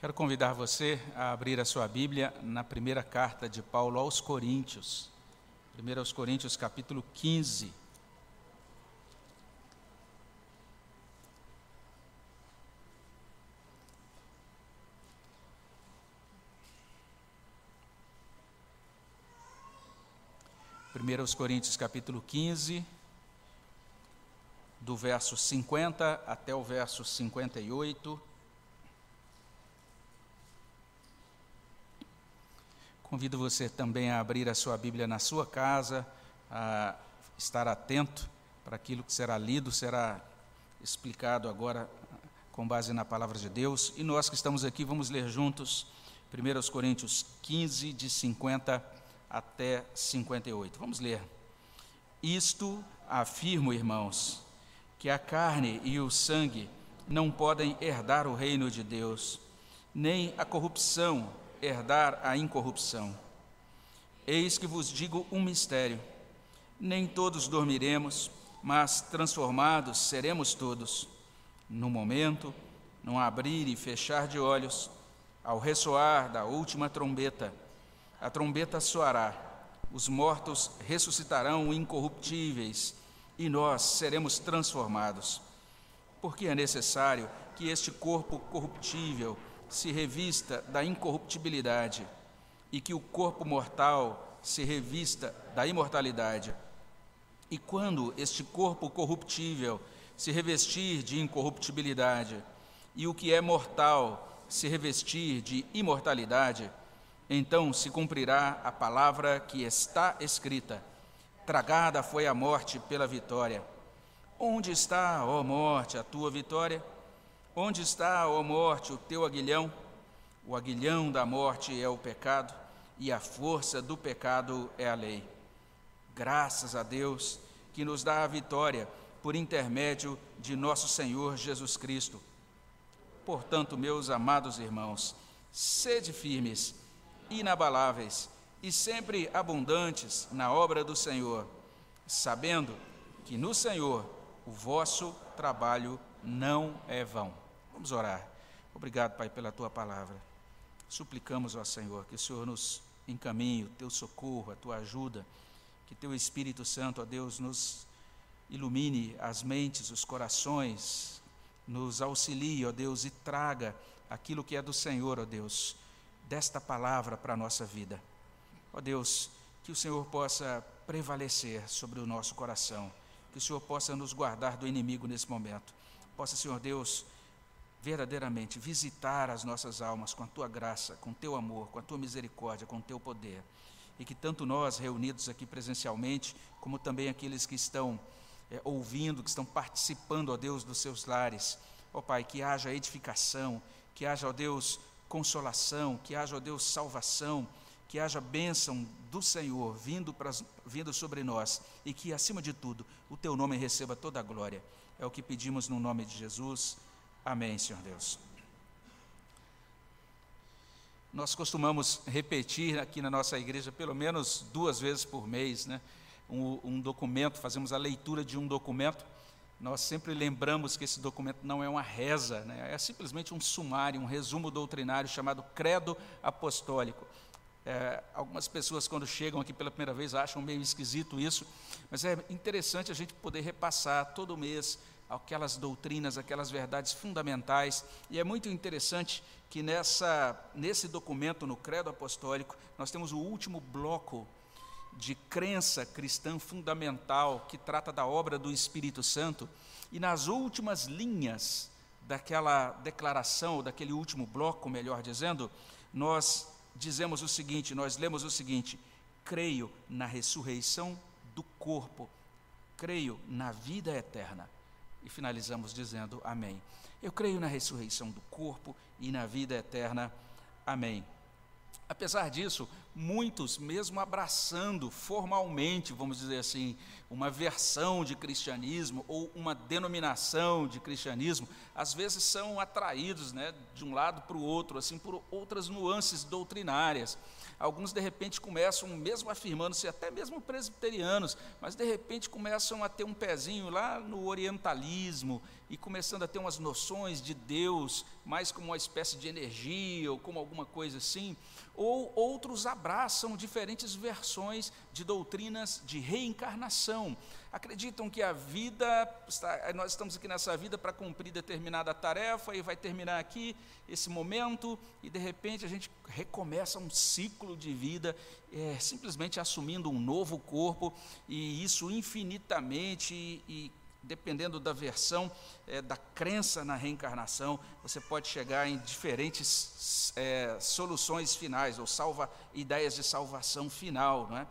Quero convidar você a abrir a sua Bíblia na primeira carta de Paulo aos Coríntios. 1 aos Coríntios, capítulo 15. Primeiro aos Coríntios, capítulo 15, do verso 50 até o verso 58. Convido você também a abrir a sua Bíblia na sua casa, a estar atento para aquilo que será lido, será explicado agora com base na palavra de Deus. E nós que estamos aqui vamos ler juntos 1 Coríntios 15, de 50 até 58. Vamos ler. Isto afirmo, irmãos, que a carne e o sangue não podem herdar o reino de Deus, nem a corrupção herdar a incorrupção. Eis que vos digo um mistério: nem todos dormiremos, mas transformados seremos todos. No momento, num abrir e fechar de olhos, ao ressoar da última trombeta, a trombeta soará, os mortos ressuscitarão incorruptíveis e nós seremos transformados. Porque é necessário que este corpo corruptível se revista da incorruptibilidade e que o corpo mortal se revista da imortalidade. E quando este corpo corruptível se revestir de incorruptibilidade e o que é mortal se revestir de imortalidade, então se cumprirá a palavra que está escrita: Tragada foi a morte pela vitória. Onde está, ó morte, a tua vitória? Onde está, ó morte, o teu aguilhão? O aguilhão da morte é o pecado, e a força do pecado é a lei. Graças a Deus que nos dá a vitória por intermédio de nosso Senhor Jesus Cristo. Portanto, meus amados irmãos, sede firmes, inabaláveis e sempre abundantes na obra do Senhor, sabendo que no Senhor o vosso trabalho não é vão. Vamos orar. Obrigado, Pai, pela tua palavra. Suplicamos, ó Senhor, que o Senhor nos encaminhe o teu socorro, a tua ajuda, que teu Espírito Santo, ó Deus, nos ilumine as mentes, os corações, nos auxilie, ó Deus, e traga aquilo que é do Senhor, ó Deus, desta palavra para a nossa vida. Ó Deus, que o Senhor possa prevalecer sobre o nosso coração, que o Senhor possa nos guardar do inimigo nesse momento. Possa, Senhor Deus, verdadeiramente visitar as nossas almas com a tua graça, com teu amor, com a tua misericórdia, com teu poder. E que tanto nós reunidos aqui presencialmente, como também aqueles que estão é, ouvindo, que estão participando, ó Deus, dos seus lares, ó Pai, que haja edificação, que haja, ó Deus, consolação, que haja, ó Deus, salvação, que haja bênção do Senhor vindo, pra, vindo sobre nós e que, acima de tudo, o teu nome receba toda a glória. É o que pedimos no nome de Jesus. Amém, Senhor Deus. Nós costumamos repetir aqui na nossa igreja pelo menos duas vezes por mês, né? Um, um, documento, fazemos a leitura de um documento. Nós sempre lembramos que esse documento não é uma reza, né? é simplesmente um sumário, um resumo doutrinário chamado Credo Apostólico. É, algumas pessoas, quando chegam aqui pela primeira vez, acham meio esquisito isso, mas é interessante a gente poder repassar todo mês aquelas doutrinas, aquelas verdades fundamentais. E é muito interessante que nessa, nesse documento, no Credo Apostólico, nós temos o último bloco de crença cristã fundamental que trata da obra do Espírito Santo. E nas últimas linhas daquela declaração, daquele último bloco, melhor dizendo, nós dizemos o seguinte: nós lemos o seguinte: creio na ressurreição do corpo, creio na vida eterna e finalizamos dizendo amém. Eu creio na ressurreição do corpo e na vida eterna. Amém. Apesar disso, muitos, mesmo abraçando formalmente, vamos dizer assim, uma versão de cristianismo ou uma denominação de cristianismo, às vezes são atraídos né, de um lado para o outro, assim, por outras nuances doutrinárias. Alguns, de repente, começam, mesmo afirmando-se até mesmo presbiterianos, mas de repente começam a ter um pezinho lá no orientalismo e começando a ter umas noções de Deus, mais como uma espécie de energia ou como alguma coisa assim. Ou outros abraçam diferentes versões de doutrinas de reencarnação. Acreditam que a vida, nós estamos aqui nessa vida para cumprir determinada tarefa e vai terminar aqui esse momento e de repente a gente recomeça um ciclo de vida, é, simplesmente assumindo um novo corpo e isso infinitamente e dependendo da versão é, da crença na reencarnação, você pode chegar em diferentes é, soluções finais ou salva ideias de salvação final, não é?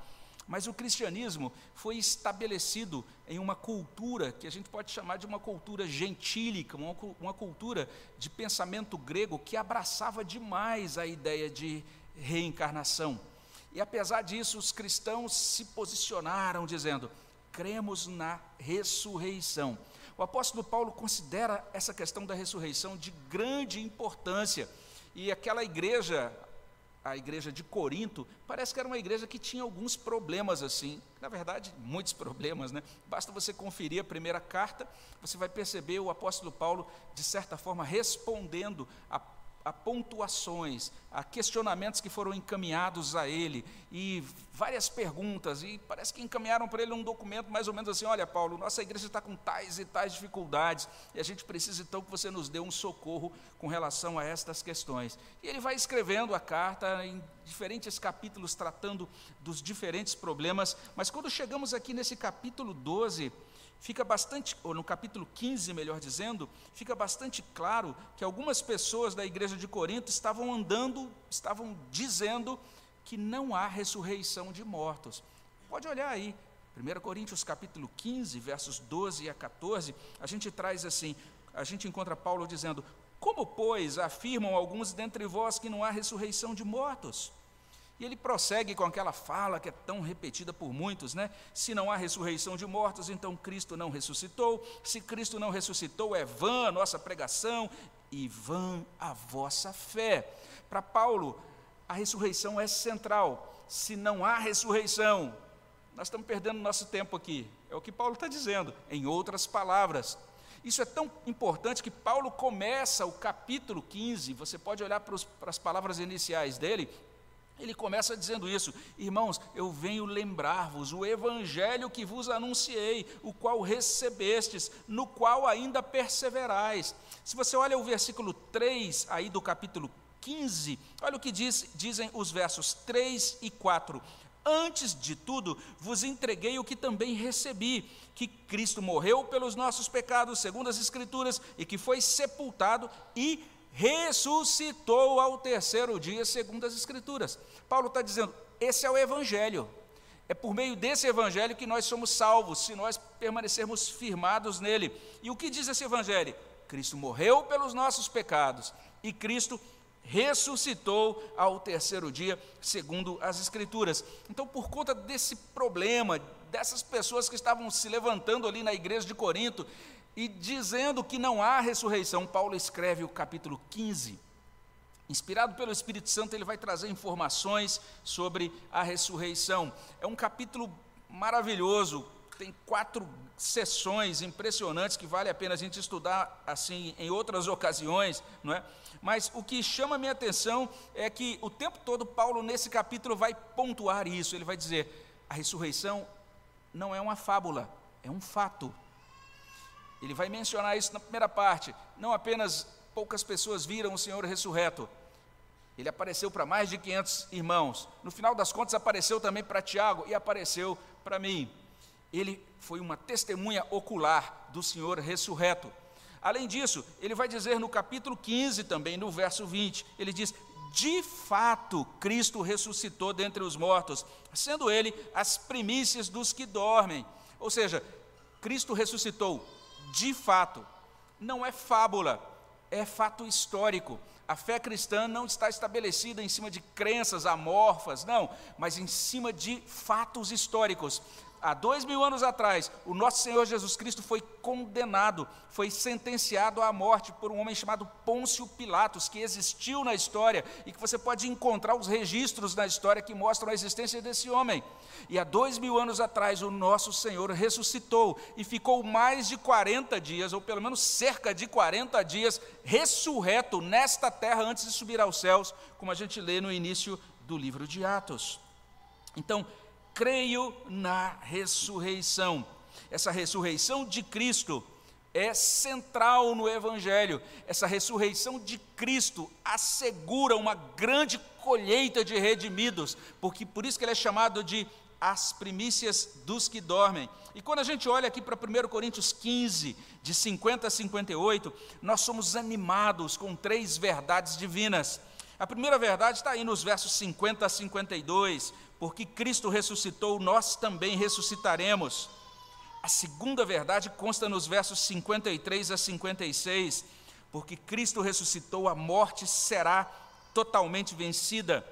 Mas o cristianismo foi estabelecido em uma cultura que a gente pode chamar de uma cultura gentílica, uma, uma cultura de pensamento grego que abraçava demais a ideia de reencarnação. E apesar disso, os cristãos se posicionaram dizendo: cremos na ressurreição. O apóstolo Paulo considera essa questão da ressurreição de grande importância. E aquela igreja, a igreja de Corinto, parece que era uma igreja que tinha alguns problemas assim, na verdade, muitos problemas, né? Basta você conferir a primeira carta, você vai perceber o apóstolo Paulo, de certa forma, respondendo a a pontuações, a questionamentos que foram encaminhados a ele, e várias perguntas, e parece que encaminharam para ele um documento mais ou menos assim: olha, Paulo, nossa igreja está com tais e tais dificuldades, e a gente precisa então que você nos dê um socorro com relação a estas questões. E ele vai escrevendo a carta em diferentes capítulos, tratando dos diferentes problemas, mas quando chegamos aqui nesse capítulo 12, fica bastante, ou no capítulo 15, melhor dizendo, fica bastante claro que algumas pessoas da igreja de Corinto estavam andando, estavam dizendo que não há ressurreição de mortos. Pode olhar aí, 1 Coríntios capítulo 15, versos 12 a 14, a gente traz assim, a gente encontra Paulo dizendo: Como, pois, afirmam alguns dentre vós que não há ressurreição de mortos? E ele prossegue com aquela fala que é tão repetida por muitos, né? Se não há ressurreição de mortos, então Cristo não ressuscitou. Se Cristo não ressuscitou, é vã a nossa pregação e vã a vossa fé. Para Paulo, a ressurreição é central. Se não há ressurreição, nós estamos perdendo nosso tempo aqui. É o que Paulo está dizendo, em outras palavras. Isso é tão importante que Paulo começa o capítulo 15, você pode olhar para, os, para as palavras iniciais dele, ele começa dizendo isso: Irmãos, eu venho lembrar-vos o evangelho que vos anunciei, o qual recebestes, no qual ainda perseverais. Se você olha o versículo 3 aí do capítulo 15, olha o que diz, dizem os versos 3 e 4. Antes de tudo, vos entreguei o que também recebi: que Cristo morreu pelos nossos pecados, segundo as Escrituras, e que foi sepultado e ressuscitou ao terceiro dia, segundo as Escrituras. Paulo está dizendo: esse é o Evangelho. É por meio desse Evangelho que nós somos salvos, se nós permanecermos firmados nele. E o que diz esse Evangelho? Cristo morreu pelos nossos pecados e Cristo ressuscitou ao terceiro dia, segundo as Escrituras. Então, por conta desse problema, dessas pessoas que estavam se levantando ali na igreja de Corinto, e dizendo que não há ressurreição, Paulo escreve o capítulo 15. Inspirado pelo Espírito Santo, ele vai trazer informações sobre a ressurreição. É um capítulo maravilhoso, tem quatro sessões impressionantes que vale a pena a gente estudar assim em outras ocasiões, não é? Mas o que chama minha atenção é que o tempo todo Paulo nesse capítulo vai pontuar isso. Ele vai dizer: a ressurreição não é uma fábula, é um fato. Ele vai mencionar isso na primeira parte. Não apenas poucas pessoas viram o Senhor ressurreto. Ele apareceu para mais de 500 irmãos. No final das contas, apareceu também para Tiago e apareceu para mim. Ele foi uma testemunha ocular do Senhor ressurreto. Além disso, ele vai dizer no capítulo 15 também, no verso 20, ele diz: De fato, Cristo ressuscitou dentre os mortos, sendo ele as primícias dos que dormem. Ou seja, Cristo ressuscitou de fato, não é fábula. é fato histórico. A fé cristã não está estabelecida em cima de crenças amorfas, não, mas em cima de fatos históricos há dois mil anos atrás, o nosso Senhor Jesus Cristo foi condenado, foi sentenciado à morte por um homem chamado Pôncio Pilatos, que existiu na história e que você pode encontrar os registros na história que mostram a existência desse homem. E há dois mil anos atrás, o nosso Senhor ressuscitou e ficou mais de 40 dias, ou pelo menos cerca de 40 dias, ressurreto nesta terra antes de subir aos céus, como a gente lê no início do livro de Atos. Então, creio na ressurreição. Essa ressurreição de Cristo é central no Evangelho. Essa ressurreição de Cristo assegura uma grande colheita de redimidos, porque por isso que ele é chamado de as primícias dos que dormem. E quando a gente olha aqui para 1 Coríntios 15, de 50 a 58, nós somos animados com três verdades divinas. A primeira verdade está aí nos versos 50 a 52, porque Cristo ressuscitou, nós também ressuscitaremos. A segunda verdade consta nos versos 53 a 56, porque Cristo ressuscitou, a morte será totalmente vencida.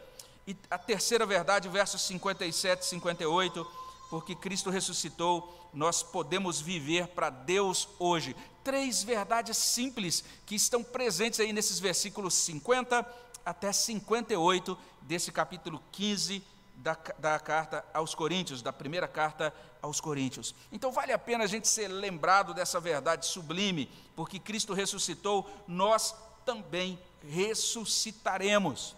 E a terceira verdade, versos 57 e 58, porque Cristo ressuscitou, nós podemos viver para Deus hoje. Três verdades simples que estão presentes aí nesses versículos 50 até 58 desse capítulo 15 da, da carta aos Coríntios, da primeira carta aos Coríntios. Então vale a pena a gente ser lembrado dessa verdade sublime, porque Cristo ressuscitou, nós também ressuscitaremos.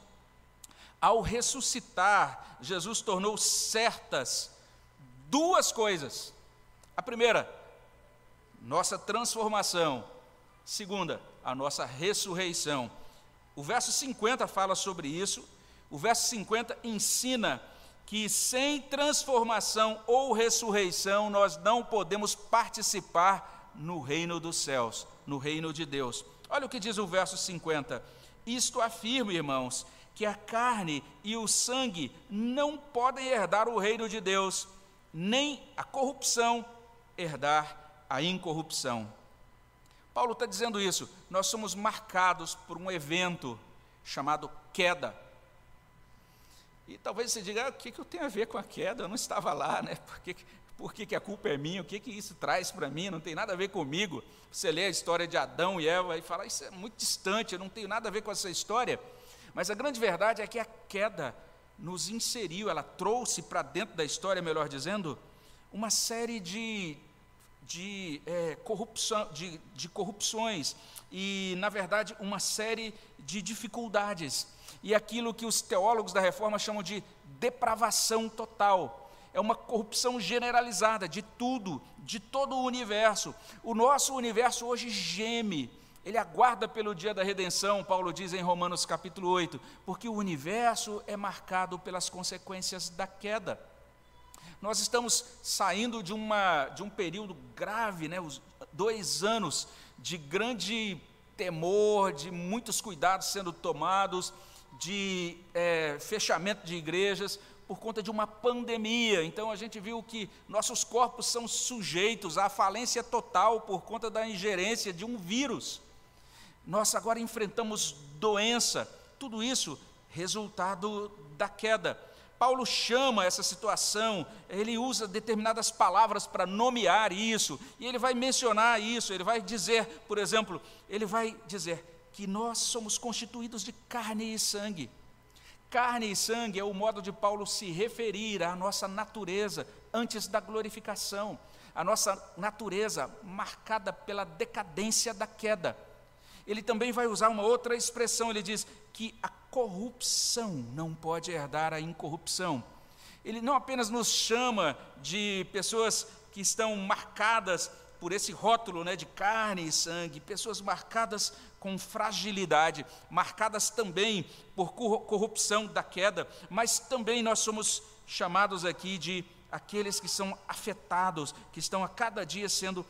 Ao ressuscitar, Jesus tornou certas duas coisas. A primeira, nossa transformação. Segunda, a nossa ressurreição. O verso 50 fala sobre isso. O verso 50 ensina que sem transformação ou ressurreição nós não podemos participar no reino dos céus, no reino de Deus. Olha o que diz o verso 50. Isto afirma, irmãos, que a carne e o sangue não podem herdar o reino de Deus, nem a corrupção herdar a incorrupção. Paulo está dizendo isso. Nós somos marcados por um evento chamado queda. E talvez você diga, ah, o que, que eu tenho a ver com a queda? Eu não estava lá, né? Por que, por que, que a culpa é minha? O que, que isso traz para mim? Não tem nada a ver comigo. Você lê a história de Adão e Eva e fala, isso é muito distante, eu não tenho nada a ver com essa história. Mas a grande verdade é que a queda nos inseriu, ela trouxe para dentro da história, melhor dizendo, uma série de, de, é, corrupção, de, de corrupções e, na verdade, uma série de dificuldades e aquilo que os teólogos da reforma chamam de depravação total. É uma corrupção generalizada de tudo, de todo o universo. O nosso universo hoje geme, ele aguarda pelo dia da redenção, Paulo diz em Romanos capítulo 8, porque o universo é marcado pelas consequências da queda. Nós estamos saindo de, uma, de um período grave, né, os dois anos de grande temor, de muitos cuidados sendo tomados, de é, fechamento de igrejas por conta de uma pandemia. Então a gente viu que nossos corpos são sujeitos à falência total por conta da ingerência de um vírus. Nós agora enfrentamos doença, tudo isso resultado da queda. Paulo chama essa situação, ele usa determinadas palavras para nomear isso, e ele vai mencionar isso, ele vai dizer, por exemplo, ele vai dizer: que nós somos constituídos de carne e sangue. Carne e sangue é o modo de Paulo se referir à nossa natureza antes da glorificação, a nossa natureza marcada pela decadência da queda. Ele também vai usar uma outra expressão, ele diz que a corrupção não pode herdar a incorrupção. Ele não apenas nos chama de pessoas que estão marcadas por esse rótulo né, de carne e sangue, pessoas marcadas com fragilidade, marcadas também por corrupção da queda, mas também nós somos chamados aqui de aqueles que são afetados, que estão a cada dia sendo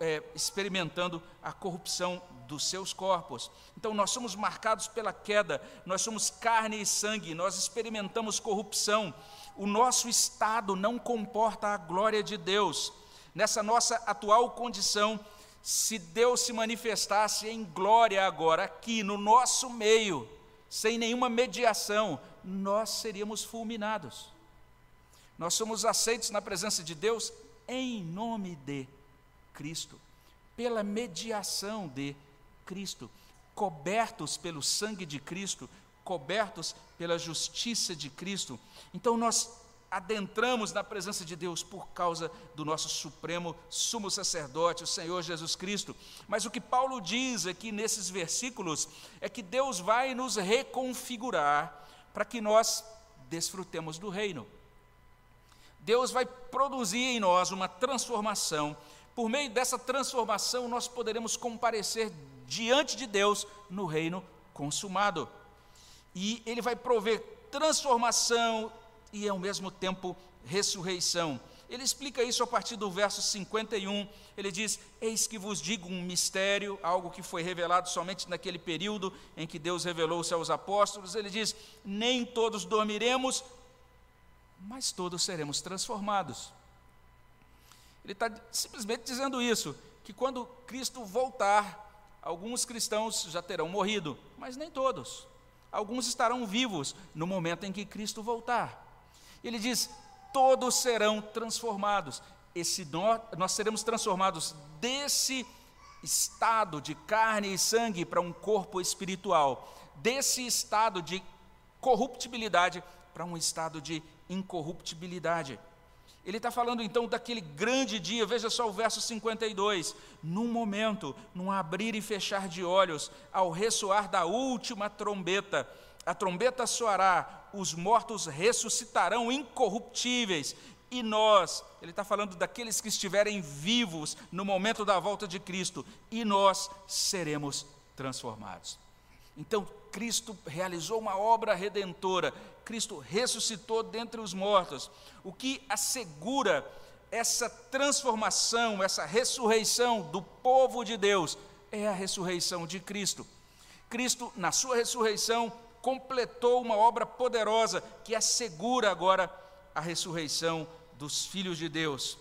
é, experimentando a corrupção dos seus corpos. Então, nós somos marcados pela queda, nós somos carne e sangue, nós experimentamos corrupção. O nosso estado não comporta a glória de Deus. Nessa nossa atual condição, se Deus se manifestasse em glória agora, aqui no nosso meio, sem nenhuma mediação, nós seríamos fulminados. Nós somos aceitos na presença de Deus em nome de Cristo, pela mediação de Cristo, cobertos pelo sangue de Cristo, cobertos pela justiça de Cristo. Então nós adentramos na presença de Deus por causa do nosso supremo sumo sacerdote, o Senhor Jesus Cristo. Mas o que Paulo diz aqui nesses versículos é que Deus vai nos reconfigurar para que nós desfrutemos do reino. Deus vai produzir em nós uma transformação. Por meio dessa transformação, nós poderemos comparecer diante de Deus no reino consumado. E Ele vai prover transformação e, ao mesmo tempo, ressurreição. Ele explica isso a partir do verso 51. Ele diz: Eis que vos digo um mistério, algo que foi revelado somente naquele período em que Deus revelou-se aos apóstolos. Ele diz: Nem todos dormiremos, mas todos seremos transformados. Ele está simplesmente dizendo isso: que quando Cristo voltar, alguns cristãos já terão morrido, mas nem todos. Alguns estarão vivos no momento em que Cristo voltar. Ele diz: todos serão transformados. Esse nós, nós seremos transformados desse estado de carne e sangue para um corpo espiritual, desse estado de corruptibilidade para um estado de incorruptibilidade. Ele está falando então daquele grande dia, veja só o verso 52. Num momento, num abrir e fechar de olhos, ao ressoar da última trombeta, a trombeta soará, os mortos ressuscitarão incorruptíveis, e nós, ele está falando daqueles que estiverem vivos no momento da volta de Cristo, e nós seremos transformados. Então, Cristo realizou uma obra redentora, Cristo ressuscitou dentre os mortos, o que assegura essa transformação, essa ressurreição do povo de Deus, é a ressurreição de Cristo. Cristo, na sua ressurreição, completou uma obra poderosa que assegura agora a ressurreição dos filhos de Deus.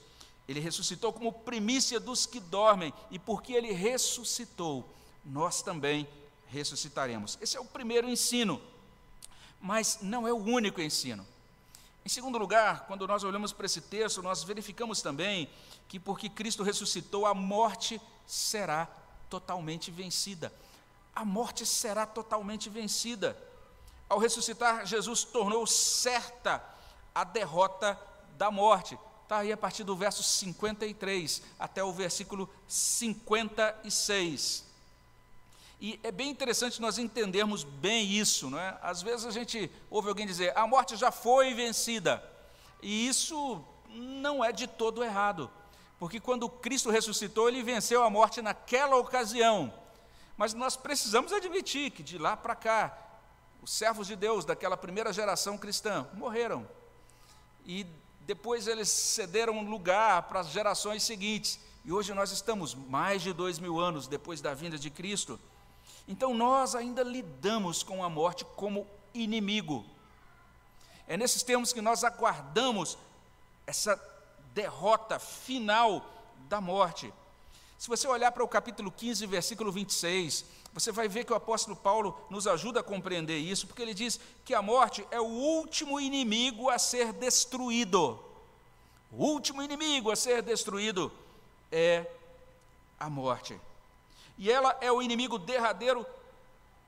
Ele ressuscitou como primícia dos que dormem, e porque ele ressuscitou, nós também ressuscitaremos. Esse é o primeiro ensino, mas não é o único ensino. Em segundo lugar, quando nós olhamos para esse texto, nós verificamos também que porque Cristo ressuscitou, a morte será totalmente vencida. A morte será totalmente vencida. Ao ressuscitar, Jesus tornou certa a derrota da morte. Está aí a partir do verso 53 até o versículo 56. E é bem interessante nós entendermos bem isso, não é? Às vezes a gente ouve alguém dizer, a morte já foi vencida. E isso não é de todo errado. Porque quando Cristo ressuscitou, ele venceu a morte naquela ocasião. Mas nós precisamos admitir que de lá para cá, os servos de Deus daquela primeira geração cristã morreram. E depois eles cederam lugar para as gerações seguintes. E hoje nós estamos mais de dois mil anos depois da vinda de Cristo. Então nós ainda lidamos com a morte como inimigo. É nesses termos que nós aguardamos essa derrota final da morte. Se você olhar para o capítulo 15, versículo 26, você vai ver que o apóstolo Paulo nos ajuda a compreender isso, porque ele diz que a morte é o último inimigo a ser destruído. O último inimigo a ser destruído é a morte. E ela é o inimigo derradeiro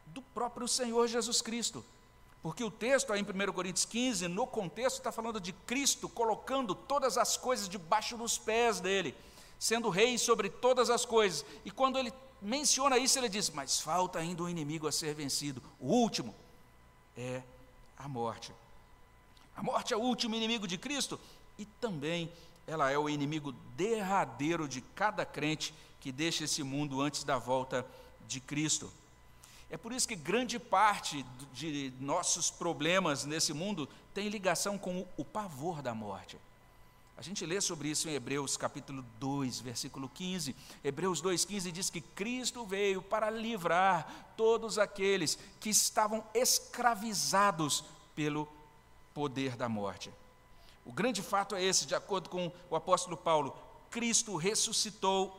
do próprio Senhor Jesus Cristo. Porque o texto aí em 1 Coríntios 15, no contexto, está falando de Cristo colocando todas as coisas debaixo dos pés dele sendo rei sobre todas as coisas. E quando ele menciona isso, ele diz: Mas falta ainda um inimigo a ser vencido. O último é a morte. A morte é o último inimigo de Cristo e também ela é o inimigo derradeiro de cada crente que deixa esse mundo antes da volta de Cristo. É por isso que grande parte de nossos problemas nesse mundo tem ligação com o pavor da morte. A gente lê sobre isso em Hebreus capítulo 2, versículo 15. Hebreus 2,15 diz que Cristo veio para livrar todos aqueles que estavam escravizados pelo poder da morte. O grande fato é esse, de acordo com o apóstolo Paulo: Cristo ressuscitou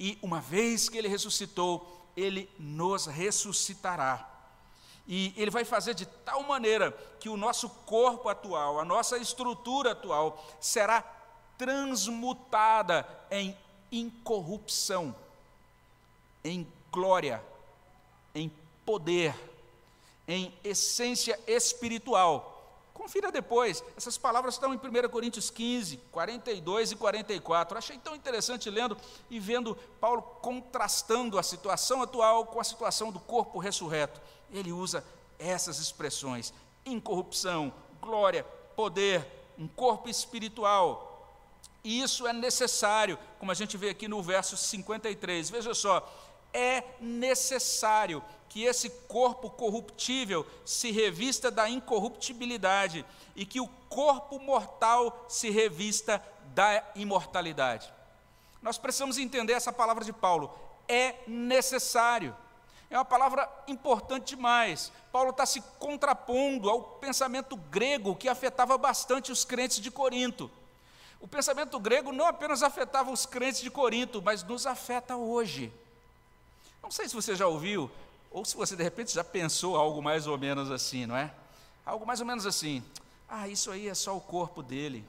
E uma vez que ele ressuscitou, ele nos ressuscitará. E ele vai fazer de tal maneira que o nosso corpo atual, a nossa estrutura atual, será transmutada em incorrupção, em glória, em poder, em essência espiritual. Confira depois, essas palavras estão em 1 Coríntios 15, 42 e 44. Achei tão interessante lendo e vendo Paulo contrastando a situação atual com a situação do corpo ressurreto ele usa essas expressões: incorrupção, glória, poder, um corpo espiritual. E isso é necessário, como a gente vê aqui no verso 53. Veja só, é necessário que esse corpo corruptível se revista da incorruptibilidade e que o corpo mortal se revista da imortalidade. Nós precisamos entender essa palavra de Paulo. É necessário. É uma palavra importante demais. Paulo está se contrapondo ao pensamento grego que afetava bastante os crentes de Corinto. O pensamento grego não apenas afetava os crentes de Corinto, mas nos afeta hoje. Não sei se você já ouviu, ou se você de repente já pensou algo mais ou menos assim, não é? Algo mais ou menos assim. Ah, isso aí é só o corpo dele,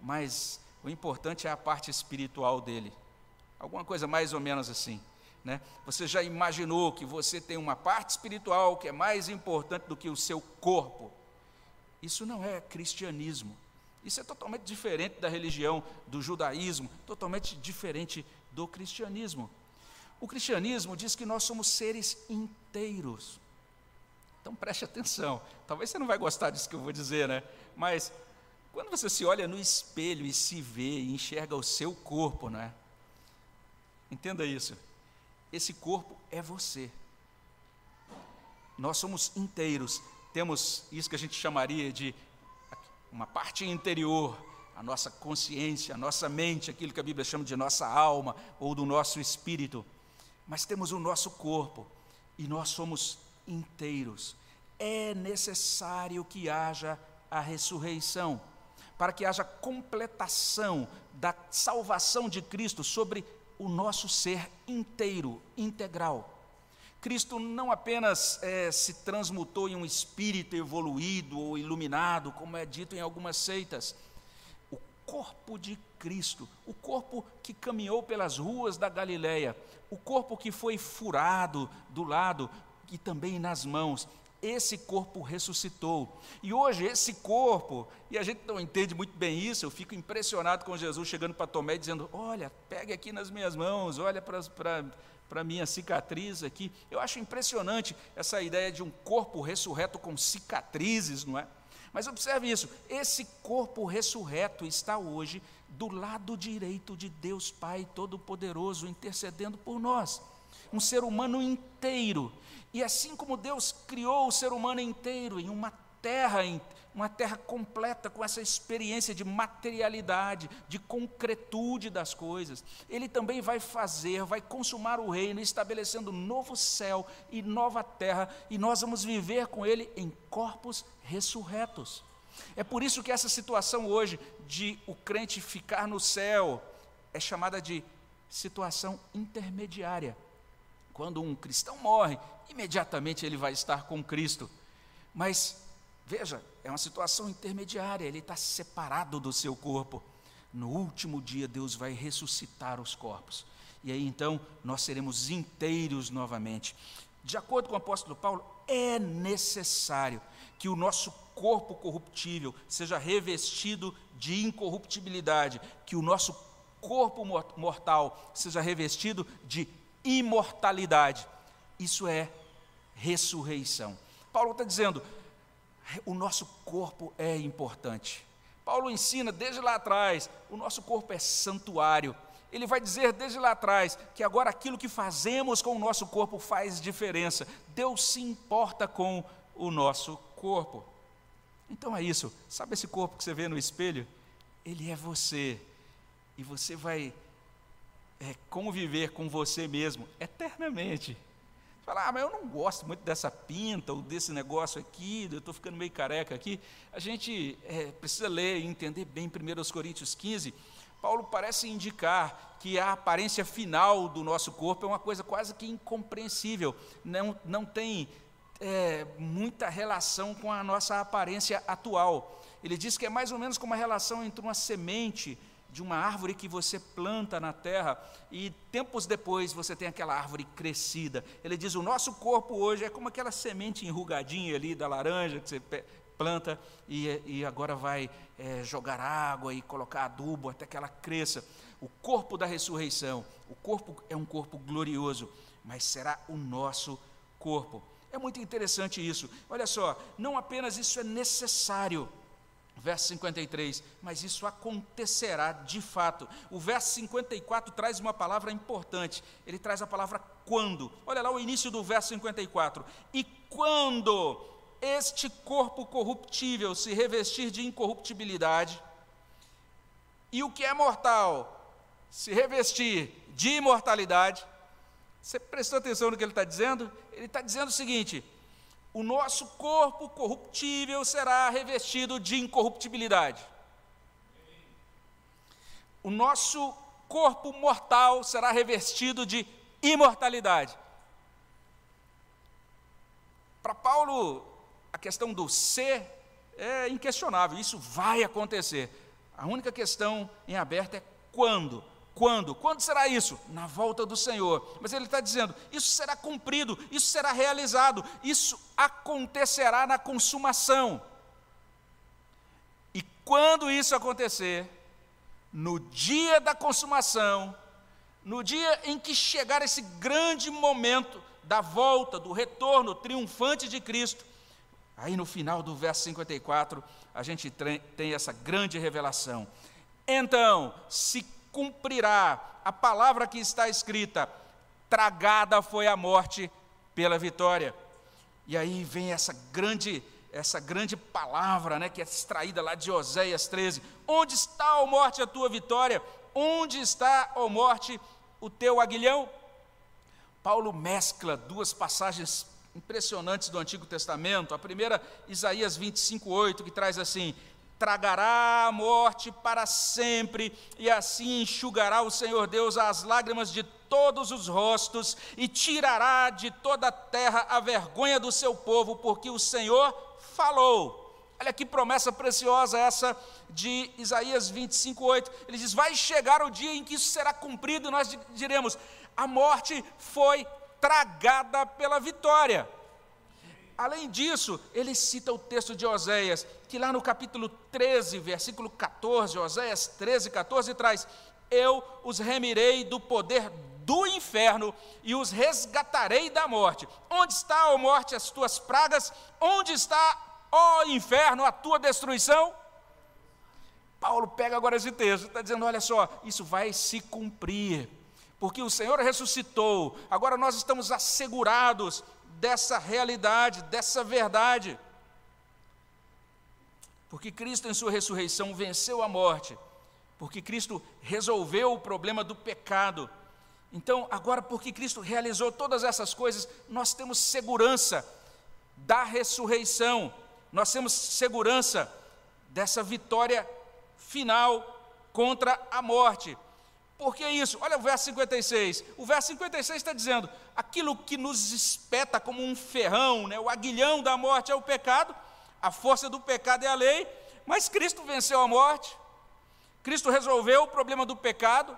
mas o importante é a parte espiritual dele. Alguma coisa mais ou menos assim. Né? Você já imaginou que você tem uma parte espiritual que é mais importante do que o seu corpo? Isso não é cristianismo. Isso é totalmente diferente da religião, do judaísmo, totalmente diferente do cristianismo. O cristianismo diz que nós somos seres inteiros. Então preste atenção. Talvez você não vai gostar disso que eu vou dizer, né? Mas quando você se olha no espelho e se vê e enxerga o seu corpo, não é? Entenda isso esse corpo é você. Nós somos inteiros, temos isso que a gente chamaria de uma parte interior, a nossa consciência, a nossa mente, aquilo que a Bíblia chama de nossa alma ou do nosso espírito. Mas temos o nosso corpo e nós somos inteiros. É necessário que haja a ressurreição, para que haja completação da salvação de Cristo sobre o nosso ser inteiro, integral. Cristo não apenas é, se transmutou em um espírito evoluído ou iluminado, como é dito em algumas seitas. Corpo de Cristo, o corpo que caminhou pelas ruas da Galileia, o corpo que foi furado do lado e também nas mãos, esse corpo ressuscitou. E hoje, esse corpo, e a gente não entende muito bem isso, eu fico impressionado com Jesus chegando para Tomé e dizendo: Olha, pegue aqui nas minhas mãos, olha para a minha cicatriz aqui. Eu acho impressionante essa ideia de um corpo ressurreto com cicatrizes, não é? Mas observe isso: esse corpo ressurreto está hoje do lado direito de Deus Pai Todo-Poderoso, intercedendo por nós. Um ser humano inteiro e assim como Deus criou o ser humano inteiro em uma terra, uma terra completa com essa experiência de materialidade, de concretude das coisas, Ele também vai fazer, vai consumar o reino, estabelecendo novo céu e nova terra, e nós vamos viver com Ele em corpos ressurretos. É por isso que essa situação hoje de o crente ficar no céu é chamada de situação intermediária. Quando um cristão morre, imediatamente ele vai estar com Cristo. Mas, veja, é uma situação intermediária, ele está separado do seu corpo. No último dia, Deus vai ressuscitar os corpos. E aí então nós seremos inteiros novamente. De acordo com o apóstolo Paulo, é necessário que o nosso corpo corruptível seja revestido de incorruptibilidade, que o nosso corpo mortal seja revestido de imortalidade. Isso é ressurreição. Paulo está dizendo, o nosso corpo é importante. Paulo ensina desde lá atrás, o nosso corpo é santuário. Ele vai dizer desde lá atrás que agora aquilo que fazemos com o nosso corpo faz diferença. Deus se importa com o nosso corpo. Então é isso. Sabe esse corpo que você vê no espelho? Ele é você. E você vai é, conviver com você mesmo eternamente. Falar, ah, mas eu não gosto muito dessa pinta ou desse negócio aqui, eu estou ficando meio careca aqui. A gente é, precisa ler e entender bem 1 Coríntios 15, Paulo parece indicar que a aparência final do nosso corpo é uma coisa quase que incompreensível, não, não tem é, muita relação com a nossa aparência atual. Ele diz que é mais ou menos como a relação entre uma semente de uma árvore que você planta na terra e tempos depois você tem aquela árvore crescida. Ele diz: o nosso corpo hoje é como aquela semente enrugadinha ali da laranja que você planta e, e agora vai é, jogar água e colocar adubo até que ela cresça. O corpo da ressurreição, o corpo é um corpo glorioso, mas será o nosso corpo. É muito interessante isso. Olha só, não apenas isso é necessário, verso 53, mas isso acontecerá de fato. O verso 54 traz uma palavra importante, ele traz a palavra quando. Olha lá o início do verso 54. E quando este corpo corruptível se revestir de incorruptibilidade, e o que é mortal se revestir de imortalidade, você prestou atenção no que ele está dizendo? Ele está dizendo o seguinte: o nosso corpo corruptível será revestido de incorruptibilidade. O nosso corpo mortal será revestido de imortalidade. Para Paulo, a questão do ser é inquestionável, isso vai acontecer. A única questão em aberto é quando. Quando? Quando será isso? Na volta do Senhor. Mas ele está dizendo: isso será cumprido, isso será realizado, isso acontecerá na consumação. E quando isso acontecer, no dia da consumação, no dia em que chegar esse grande momento da volta, do retorno triunfante de Cristo, aí no final do verso 54, a gente tem essa grande revelação. Então, se cumprirá a palavra que está escrita: tragada foi a morte pela vitória. E aí vem essa grande essa grande palavra, né, que é extraída lá de Oséias 13. Onde está, ó morte, a tua vitória? Onde está, ó morte, o teu aguilhão? Paulo mescla duas passagens impressionantes do Antigo Testamento. A primeira, Isaías 25:8, que traz assim: tragará a morte para sempre, e assim enxugará o Senhor Deus as lágrimas de todos os rostos, e tirará de toda a terra a vergonha do seu povo, porque o Senhor falou. Olha que promessa preciosa essa de Isaías 25, 8. Ele diz: Vai chegar o dia em que isso será cumprido, e nós diremos: A morte foi tragada pela vitória. Além disso, ele cita o texto de Oséias, que lá no capítulo 13, versículo 14, Oséias 13, 14, traz: Eu os remirei do poder do inferno e os resgatarei da morte. Onde está, ó morte, as tuas pragas? Onde está, ó inferno, a tua destruição? Paulo pega agora esse texto, está dizendo: olha só, isso vai se cumprir, porque o Senhor ressuscitou, agora nós estamos assegurados dessa realidade, dessa verdade. Porque Cristo, em Sua ressurreição, venceu a morte, porque Cristo resolveu o problema do pecado. Então, agora, porque Cristo realizou todas essas coisas, nós temos segurança da ressurreição, nós temos segurança dessa vitória final contra a morte. Por que isso? Olha o verso 56. O verso 56 está dizendo: aquilo que nos espeta como um ferrão, né? o aguilhão da morte é o pecado, a força do pecado é a lei, mas Cristo venceu a morte, Cristo resolveu o problema do pecado,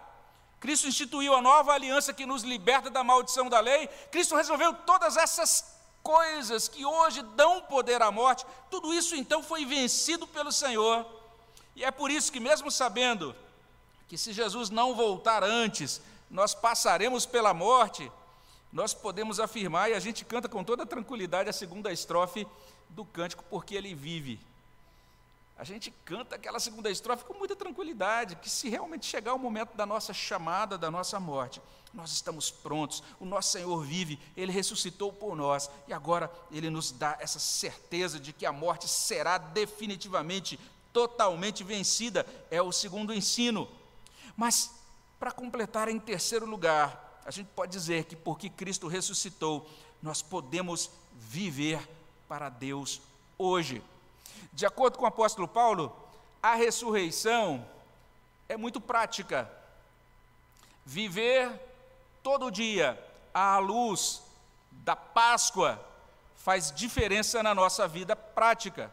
Cristo instituiu a nova aliança que nos liberta da maldição da lei, Cristo resolveu todas essas coisas que hoje dão poder à morte, tudo isso então foi vencido pelo Senhor, e é por isso que, mesmo sabendo que se Jesus não voltar antes, nós passaremos pela morte, nós podemos afirmar, e a gente canta com toda tranquilidade a segunda estrofe do cântico, porque ele vive. A gente canta aquela segunda estrofe com muita tranquilidade, que se realmente chegar o momento da nossa chamada, da nossa morte, nós estamos prontos, o nosso Senhor vive, Ele ressuscitou por nós, e agora Ele nos dá essa certeza de que a morte será definitivamente, totalmente vencida, é o segundo ensino. Mas, para completar, em terceiro lugar, a gente pode dizer que porque Cristo ressuscitou, nós podemos viver para Deus hoje. De acordo com o apóstolo Paulo, a ressurreição é muito prática. Viver todo dia à luz da Páscoa faz diferença na nossa vida prática.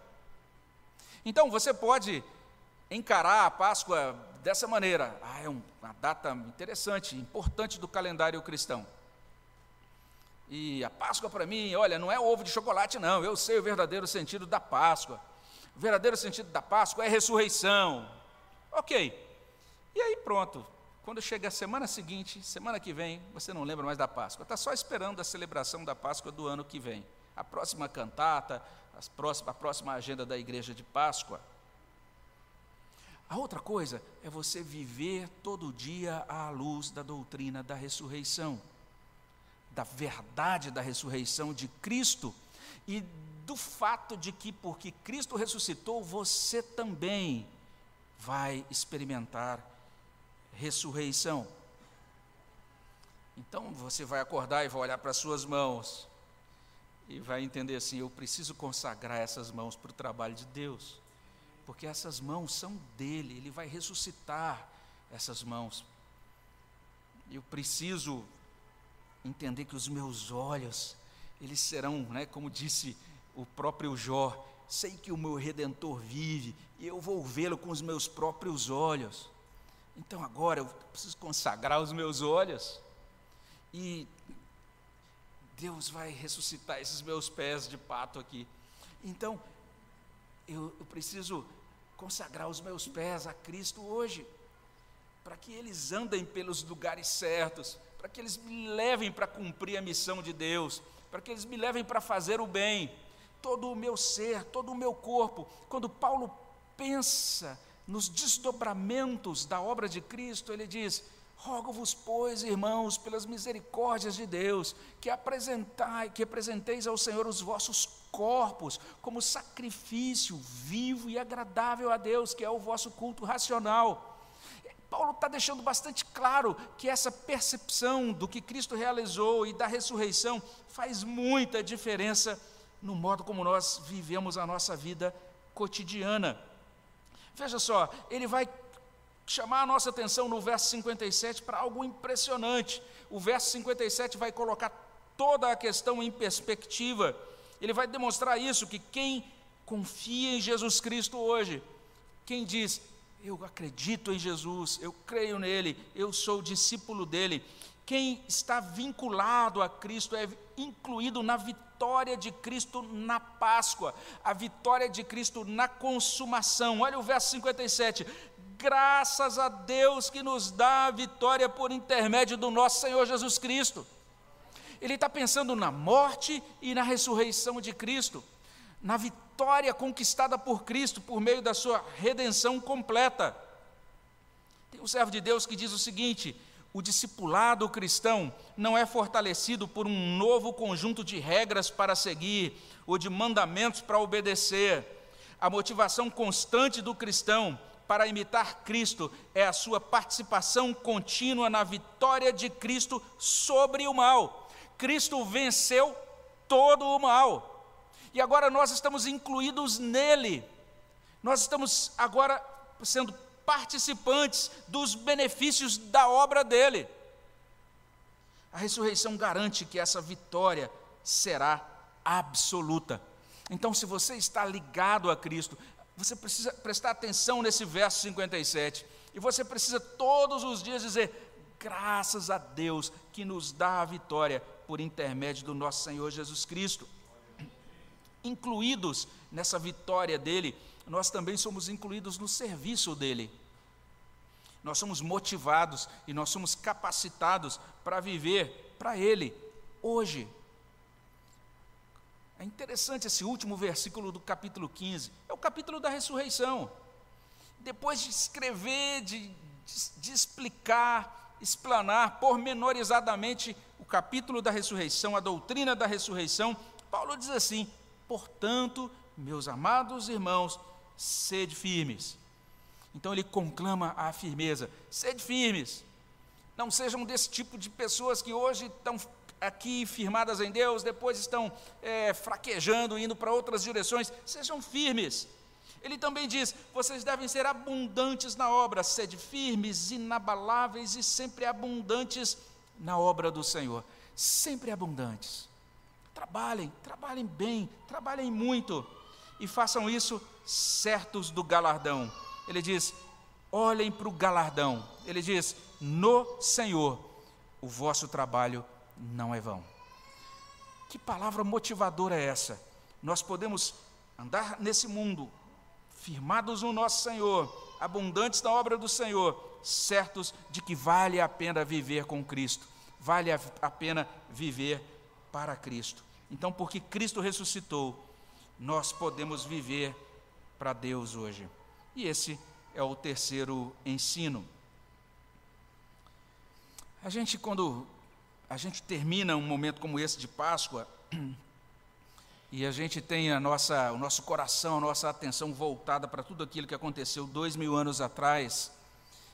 Então você pode encarar a Páscoa dessa maneira. Ah, é uma data interessante, importante do calendário cristão. E a Páscoa para mim, olha, não é ovo de chocolate, não. Eu sei o verdadeiro sentido da Páscoa. O verdadeiro sentido da Páscoa é ressurreição. Ok. E aí pronto. Quando chega a semana seguinte, semana que vem, você não lembra mais da Páscoa. Está só esperando a celebração da Páscoa do ano que vem. A próxima cantata, a próxima agenda da igreja de Páscoa. A outra coisa é você viver todo dia à luz da doutrina da ressurreição, da verdade da ressurreição de Cristo e do fato de que, porque Cristo ressuscitou, você também vai experimentar ressurreição. Então você vai acordar e vai olhar para as suas mãos e vai entender assim: eu preciso consagrar essas mãos para o trabalho de Deus, porque essas mãos são dele, ele vai ressuscitar essas mãos. Eu preciso entender que os meus olhos, eles serão, né, como disse o próprio Jó, sei que o meu redentor vive e eu vou vê-lo com os meus próprios olhos. Então agora eu preciso consagrar os meus olhos e Deus vai ressuscitar esses meus pés de pato aqui. Então eu, eu preciso consagrar os meus pés a Cristo hoje, para que eles andem pelos lugares certos, para que eles me levem para cumprir a missão de Deus, para que eles me levem para fazer o bem. Todo o meu ser, todo o meu corpo, quando Paulo pensa nos desdobramentos da obra de Cristo, ele diz: Rogo-vos, pois, irmãos, pelas misericórdias de Deus, que apresentai, que apresenteis ao Senhor os vossos corpos como sacrifício vivo e agradável a Deus, que é o vosso culto racional. Paulo está deixando bastante claro que essa percepção do que Cristo realizou e da ressurreição faz muita diferença no modo como nós vivemos a nossa vida cotidiana. Veja só, ele vai chamar a nossa atenção no verso 57 para algo impressionante. O verso 57 vai colocar toda a questão em perspectiva. Ele vai demonstrar isso que quem confia em Jesus Cristo hoje, quem diz, eu acredito em Jesus, eu creio nele, eu sou discípulo dele. Quem está vinculado a Cristo é incluído na vitória de Cristo na Páscoa, a vitória de Cristo na consumação. Olha o verso 57. Graças a Deus que nos dá a vitória por intermédio do nosso Senhor Jesus Cristo. Ele está pensando na morte e na ressurreição de Cristo, na vitória conquistada por Cristo por meio da sua redenção completa. Tem um servo de Deus que diz o seguinte: o discipulado cristão não é fortalecido por um novo conjunto de regras para seguir ou de mandamentos para obedecer. A motivação constante do cristão para imitar Cristo é a sua participação contínua na vitória de Cristo sobre o mal. Cristo venceu todo o mal. E agora nós estamos incluídos nele. Nós estamos agora sendo participantes dos benefícios da obra dele. A ressurreição garante que essa vitória será absoluta. Então, se você está ligado a Cristo, você precisa prestar atenção nesse verso 57. E você precisa todos os dias dizer: graças a Deus que nos dá a vitória por intermédio do nosso Senhor Jesus Cristo. Incluídos nessa vitória dele, nós também somos incluídos no serviço dele nós somos motivados e nós somos capacitados para viver para Ele hoje. É interessante esse último versículo do capítulo 15, é o capítulo da ressurreição. Depois de escrever, de, de, de explicar, explanar pormenorizadamente o capítulo da ressurreição, a doutrina da ressurreição, Paulo diz assim: portanto, meus amados irmãos, sede firmes então ele conclama a firmeza: sede firmes, não sejam desse tipo de pessoas que hoje estão aqui firmadas em Deus, depois estão é, fraquejando, indo para outras direções. Sejam firmes. Ele também diz: vocês devem ser abundantes na obra, sede firmes, inabaláveis e sempre abundantes na obra do Senhor. Sempre abundantes. Trabalhem, trabalhem bem, trabalhem muito e façam isso certos do galardão. Ele diz: olhem para o galardão. Ele diz: no Senhor, o vosso trabalho não é vão. Que palavra motivadora é essa? Nós podemos andar nesse mundo, firmados no nosso Senhor, abundantes na obra do Senhor, certos de que vale a pena viver com Cristo, vale a pena viver para Cristo. Então, porque Cristo ressuscitou, nós podemos viver para Deus hoje. E esse é o terceiro ensino. A gente, quando a gente termina um momento como esse de Páscoa, e a gente tem a nossa, o nosso coração, a nossa atenção voltada para tudo aquilo que aconteceu dois mil anos atrás,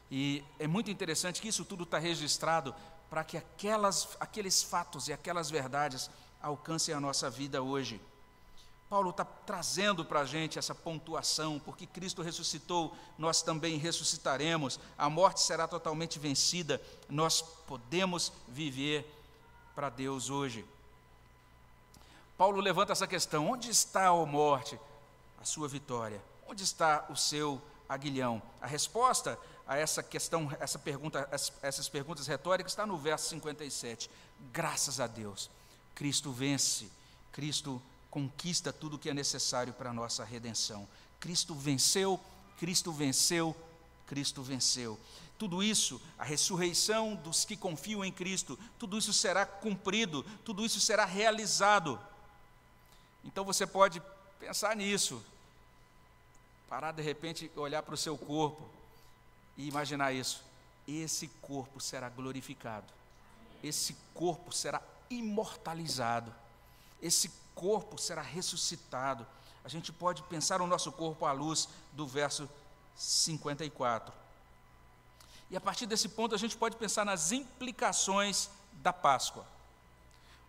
e é muito interessante que isso tudo está registrado para que aquelas, aqueles fatos e aquelas verdades alcancem a nossa vida hoje. Paulo está trazendo para a gente essa pontuação, porque Cristo ressuscitou, nós também ressuscitaremos, a morte será totalmente vencida, nós podemos viver para Deus hoje. Paulo levanta essa questão: onde está a morte? A sua vitória. Onde está o seu aguilhão? A resposta a essa questão, essa pergunta, essas perguntas retóricas está no verso 57. Graças a Deus, Cristo vence, Cristo conquista tudo o que é necessário para a nossa redenção. Cristo venceu, Cristo venceu, Cristo venceu. Tudo isso, a ressurreição dos que confiam em Cristo, tudo isso será cumprido, tudo isso será realizado. Então você pode pensar nisso, parar de repente, olhar para o seu corpo e imaginar isso. Esse corpo será glorificado, esse corpo será imortalizado, esse corpo será ressuscitado. A gente pode pensar o nosso corpo à luz do verso 54. E a partir desse ponto a gente pode pensar nas implicações da Páscoa.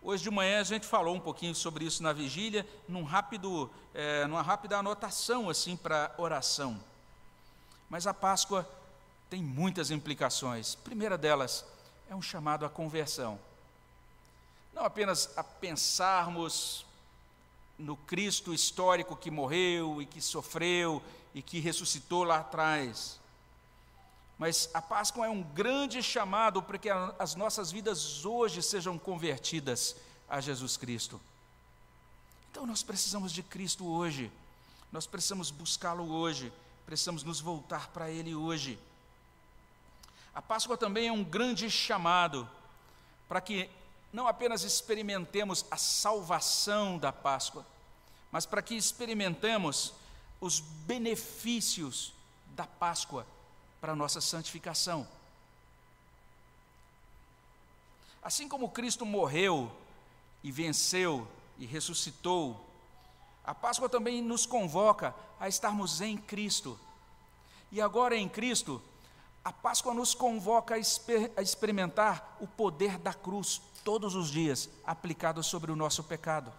Hoje de manhã a gente falou um pouquinho sobre isso na vigília, num rápido, é, numa rápida anotação assim para oração. Mas a Páscoa tem muitas implicações. A primeira delas é um chamado à conversão. Não apenas a pensarmos no Cristo histórico que morreu e que sofreu e que ressuscitou lá atrás. Mas a Páscoa é um grande chamado para que as nossas vidas hoje sejam convertidas a Jesus Cristo. Então nós precisamos de Cristo hoje, nós precisamos buscá-lo hoje, precisamos nos voltar para Ele hoje. A Páscoa também é um grande chamado para que não apenas experimentemos a salvação da Páscoa, mas para que experimentemos os benefícios da Páscoa para a nossa santificação. Assim como Cristo morreu e venceu e ressuscitou, a Páscoa também nos convoca a estarmos em Cristo. E agora em Cristo, a Páscoa nos convoca a, exper a experimentar o poder da cruz todos os dias aplicado sobre o nosso pecado.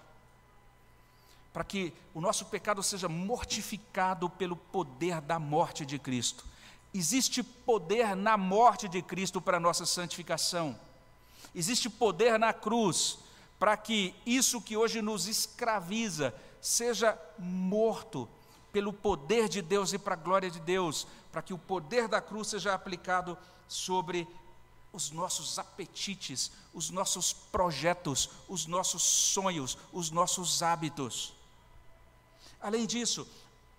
Para que o nosso pecado seja mortificado pelo poder da morte de Cristo. Existe poder na morte de Cristo para a nossa santificação. Existe poder na cruz para que isso que hoje nos escraviza seja morto pelo poder de Deus e para a glória de Deus, para que o poder da cruz seja aplicado sobre os nossos apetites, os nossos projetos, os nossos sonhos, os nossos hábitos. Além disso,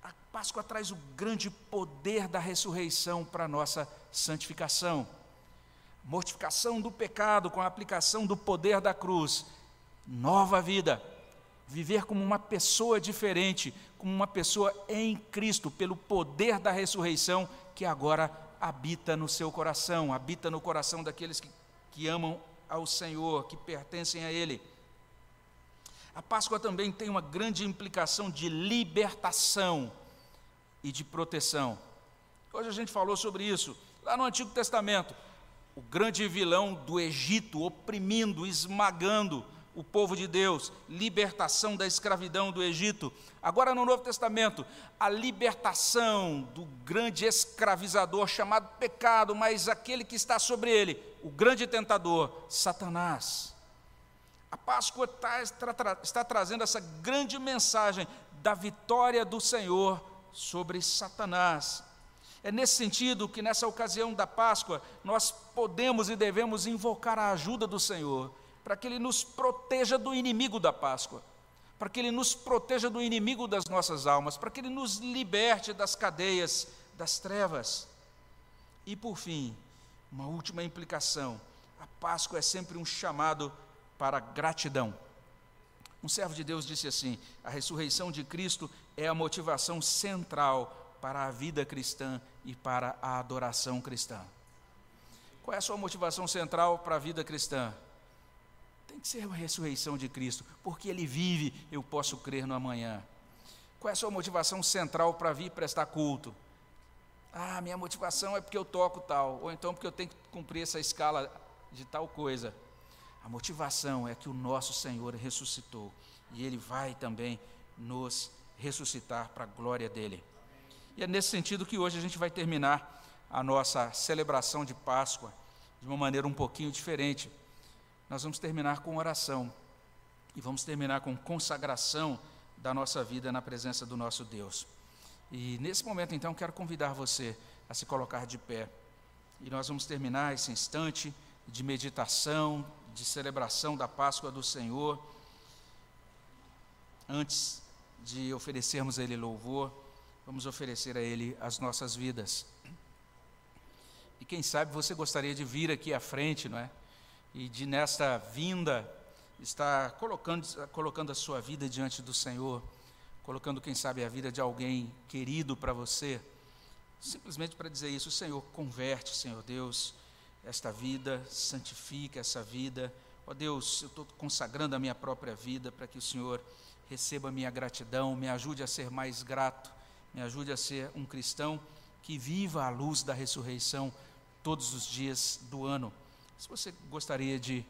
a Páscoa traz o grande poder da ressurreição para a nossa santificação. Mortificação do pecado com a aplicação do poder da cruz. Nova vida. Viver como uma pessoa diferente, como uma pessoa em Cristo, pelo poder da ressurreição que agora habita no seu coração, habita no coração daqueles que, que amam ao Senhor, que pertencem a Ele. A Páscoa também tem uma grande implicação de libertação e de proteção. Hoje a gente falou sobre isso. Lá no Antigo Testamento, o grande vilão do Egito oprimindo, esmagando o povo de Deus, libertação da escravidão do Egito. Agora no Novo Testamento, a libertação do grande escravizador chamado pecado, mas aquele que está sobre ele, o grande tentador, Satanás. A Páscoa está, está, está trazendo essa grande mensagem da vitória do Senhor sobre Satanás. É nesse sentido que, nessa ocasião da Páscoa, nós podemos e devemos invocar a ajuda do Senhor, para que Ele nos proteja do inimigo da Páscoa, para que Ele nos proteja do inimigo das nossas almas, para que Ele nos liberte das cadeias das trevas. E, por fim, uma última implicação: a Páscoa é sempre um chamado para gratidão. Um servo de Deus disse assim: a ressurreição de Cristo é a motivação central para a vida cristã e para a adoração cristã. Qual é a sua motivação central para a vida cristã? Tem que ser a ressurreição de Cristo, porque Ele vive, eu posso crer no amanhã. Qual é a sua motivação central para vir prestar culto? Ah, minha motivação é porque eu toco tal, ou então porque eu tenho que cumprir essa escala de tal coisa. A motivação é que o nosso Senhor ressuscitou e Ele vai também nos ressuscitar para a glória dele. E é nesse sentido que hoje a gente vai terminar a nossa celebração de Páscoa de uma maneira um pouquinho diferente. Nós vamos terminar com oração e vamos terminar com consagração da nossa vida na presença do nosso Deus. E nesse momento, então, quero convidar você a se colocar de pé. E nós vamos terminar esse instante de meditação, de celebração da Páscoa do Senhor. Antes de oferecermos a Ele louvor, vamos oferecer a Ele as nossas vidas. E quem sabe você gostaria de vir aqui à frente, não é? E de nesta vinda estar colocando, colocando a sua vida diante do Senhor, colocando, quem sabe, a vida de alguém querido para você, simplesmente para dizer isso: Senhor, converte, Senhor Deus, esta vida, santifica essa vida. Ó Deus, eu estou consagrando a minha própria vida para que o Senhor receba a minha gratidão, me ajude a ser mais grato me ajude a ser um cristão que viva à luz da ressurreição todos os dias do ano. Se você gostaria de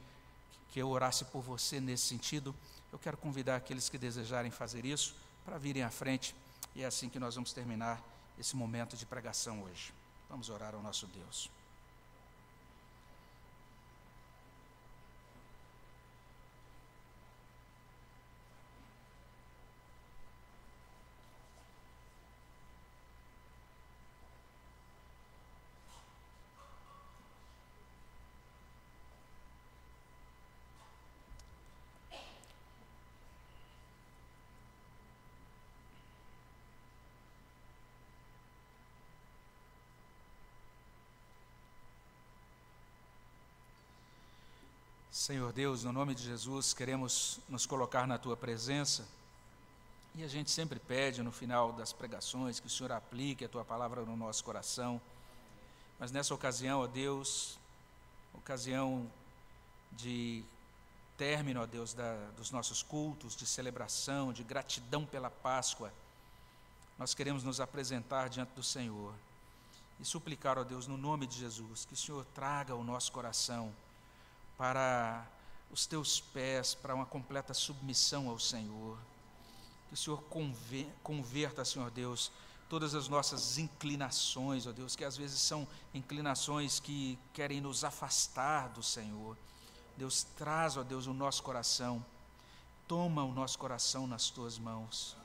que eu orasse por você nesse sentido, eu quero convidar aqueles que desejarem fazer isso para virem à frente, e é assim que nós vamos terminar esse momento de pregação hoje. Vamos orar ao nosso Deus. Senhor Deus, no nome de Jesus, queremos nos colocar na tua presença. E a gente sempre pede no final das pregações que o Senhor aplique a tua palavra no nosso coração. Mas nessa ocasião, ó Deus, ocasião de término, ó Deus, da, dos nossos cultos, de celebração, de gratidão pela Páscoa, nós queremos nos apresentar diante do Senhor e suplicar, ó Deus, no nome de Jesus, que o Senhor traga ao nosso coração para os teus pés, para uma completa submissão ao Senhor. Que o Senhor converta, Senhor Deus, todas as nossas inclinações, ó Deus, que às vezes são inclinações que querem nos afastar do Senhor. Deus, traz, ó Deus, o nosso coração, toma o nosso coração nas tuas mãos.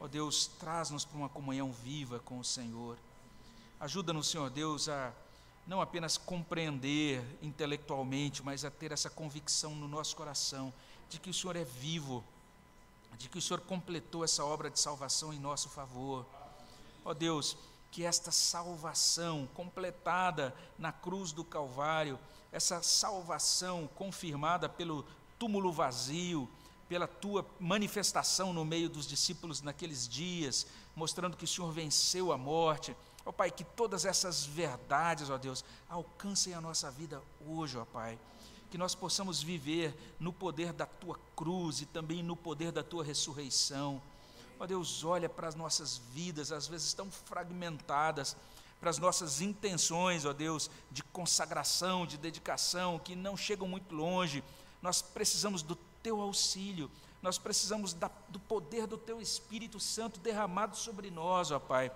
Ó Deus, traz-nos para uma comunhão viva com o Senhor. Ajuda-nos, Senhor Deus, a não apenas compreender intelectualmente, mas a ter essa convicção no nosso coração de que o Senhor é vivo, de que o Senhor completou essa obra de salvação em nosso favor. Ó oh Deus, que esta salvação completada na cruz do Calvário, essa salvação confirmada pelo túmulo vazio, pela tua manifestação no meio dos discípulos naqueles dias, mostrando que o Senhor venceu a morte, Ó oh, Pai, que todas essas verdades, ó Deus, alcancem a nossa vida hoje, ó Pai. Que nós possamos viver no poder da tua cruz e também no poder da tua ressurreição. Ó Deus, olha para as nossas vidas, às vezes tão fragmentadas, para as nossas intenções, ó Deus, de consagração, de dedicação, que não chegam muito longe. Nós precisamos do teu auxílio. Nós precisamos da, do poder do teu Espírito Santo derramado sobre nós, ó Pai.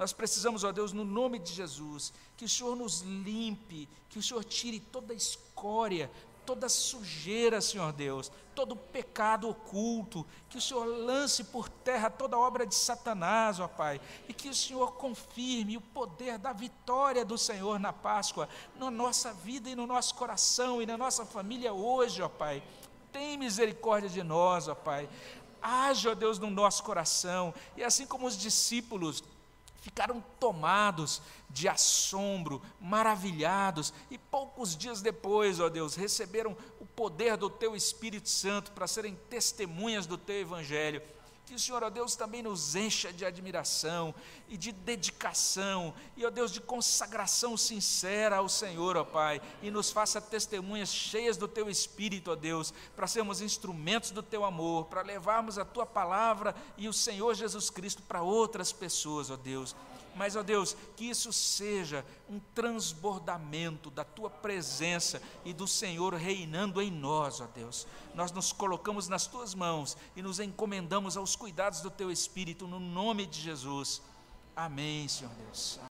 Nós precisamos, ó Deus, no nome de Jesus, que o Senhor nos limpe, que o Senhor tire toda a escória, toda sujeira, Senhor Deus, todo pecado oculto, que o Senhor lance por terra toda obra de Satanás, ó Pai, e que o Senhor confirme o poder da vitória do Senhor na Páscoa, na nossa vida e no nosso coração e na nossa família hoje, ó Pai. Tem misericórdia de nós, ó Pai. Haja, ó Deus, no nosso coração, e assim como os discípulos ficaram tomados de assombro, maravilhados, e poucos dias depois, ó Deus, receberam o poder do Teu Espírito Santo para serem testemunhas do Teu Evangelho. Que o Senhor, ó Deus, também nos encha de admiração e de dedicação, e, ó Deus, de consagração sincera ao Senhor, ó Pai, e nos faça testemunhas cheias do Teu Espírito, ó Deus, para sermos instrumentos do Teu amor, para levarmos a Tua palavra e o Senhor Jesus Cristo para outras pessoas, ó Deus mas, ó Deus, que isso seja um transbordamento da tua presença e do Senhor reinando em nós, ó Deus. Nós nos colocamos nas tuas mãos e nos encomendamos aos cuidados do teu Espírito, no nome de Jesus. Amém, Senhor Deus.